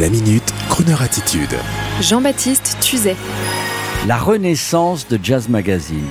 La minute, Kroneur attitude. Jean-Baptiste Tuzet. La renaissance de Jazz Magazine.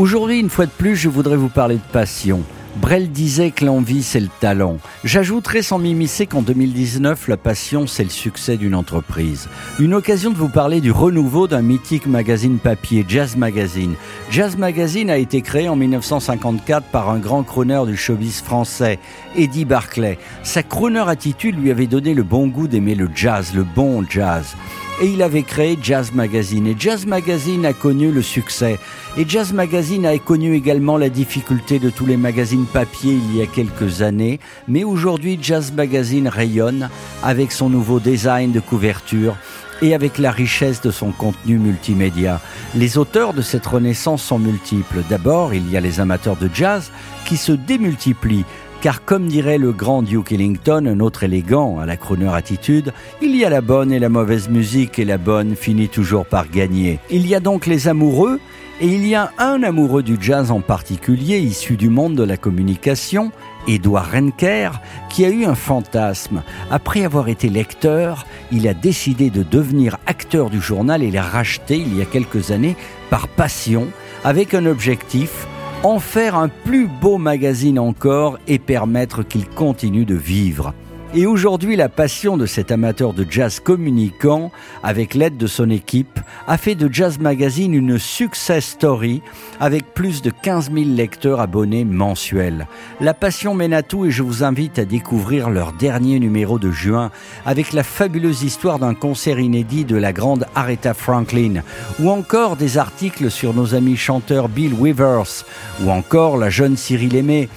Aujourd'hui, une fois de plus, je voudrais vous parler de passion. Brel disait que l'envie, c'est le talent. J'ajouterai sans m'immiscer qu'en 2019, la passion, c'est le succès d'une entreprise. Une occasion de vous parler du renouveau d'un mythique magazine papier, Jazz Magazine. Jazz Magazine a été créé en 1954 par un grand crooner du showbiz français, Eddie Barclay. Sa crooner attitude lui avait donné le bon goût d'aimer le jazz, le bon jazz et il avait créé Jazz Magazine. Et Jazz Magazine a connu le succès. Et Jazz Magazine a connu également la difficulté de tous les magazines papier il y a quelques années. Mais aujourd'hui, Jazz Magazine rayonne avec son nouveau design de couverture et avec la richesse de son contenu multimédia. Les auteurs de cette renaissance sont multiples. D'abord, il y a les amateurs de jazz qui se démultiplient car comme dirait le grand Duke Ellington, un autre élégant à la crooner attitude, il y a la bonne et la mauvaise musique et la bonne finit toujours par gagner. Il y a donc les amoureux et il y a un amoureux du jazz en particulier, issu du monde de la communication, Edouard Renker, qui a eu un fantasme. Après avoir été lecteur, il a décidé de devenir acteur du journal et l'a racheté il y a quelques années par passion, avec un objectif, en faire un plus beau magazine encore et permettre qu'il continue de vivre. Et aujourd'hui, la passion de cet amateur de jazz communicant, avec l'aide de son équipe, a fait de Jazz Magazine une success story avec plus de 15 000 lecteurs abonnés mensuels. La passion mène à tout et je vous invite à découvrir leur dernier numéro de juin avec la fabuleuse histoire d'un concert inédit de la grande Aretha Franklin ou encore des articles sur nos amis chanteurs Bill Weavers ou encore la jeune Cyril Aimé.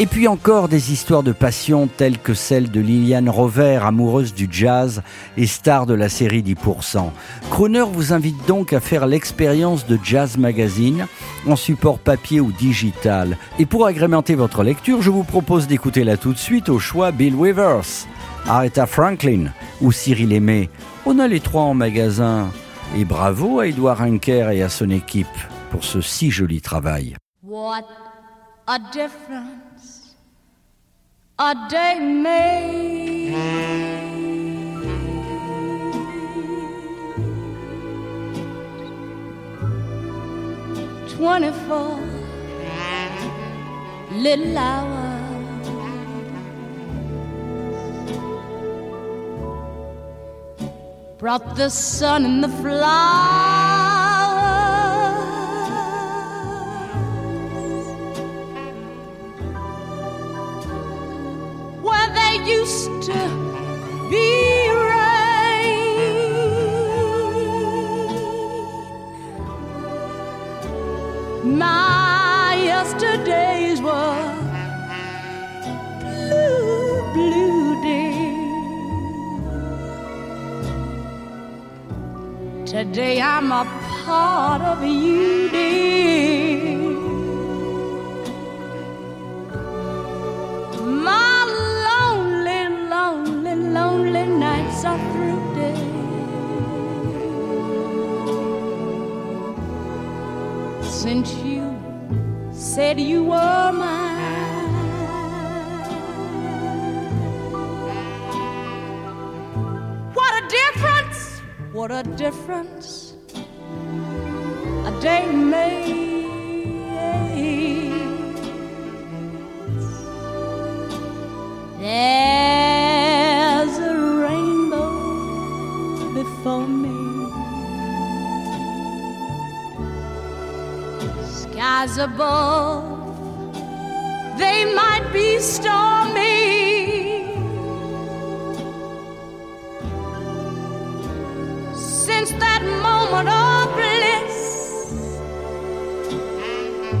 Et puis encore des histoires de passion telles que celle de Liliane Rover, amoureuse du jazz et star de la série 10%. Croner vous invite donc à faire l'expérience de Jazz Magazine en support papier ou digital. Et pour agrémenter votre lecture, je vous propose d'écouter là tout de suite au choix Bill Weavers, Aretha Franklin ou Cyril Aimé. On a les trois en magasin. Et bravo à Edouard Henker et à son équipe pour ce si joli travail. A difference. A day made. Twenty-four little hours. Brought the sun and the flowers used to be rain. My yesterdays were blue, blue days. Today I'm a part of you, dear. Since you said you were mine. What a difference! What a difference a day makes. Above, they might be stormy. since that moment of bliss.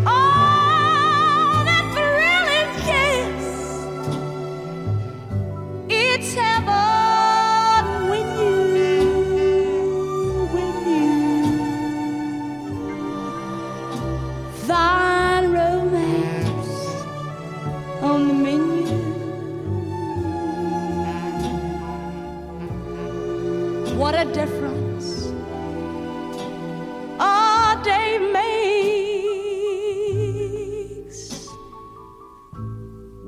Oh, What a difference a day makes.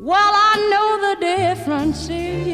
Well, I know the difference is.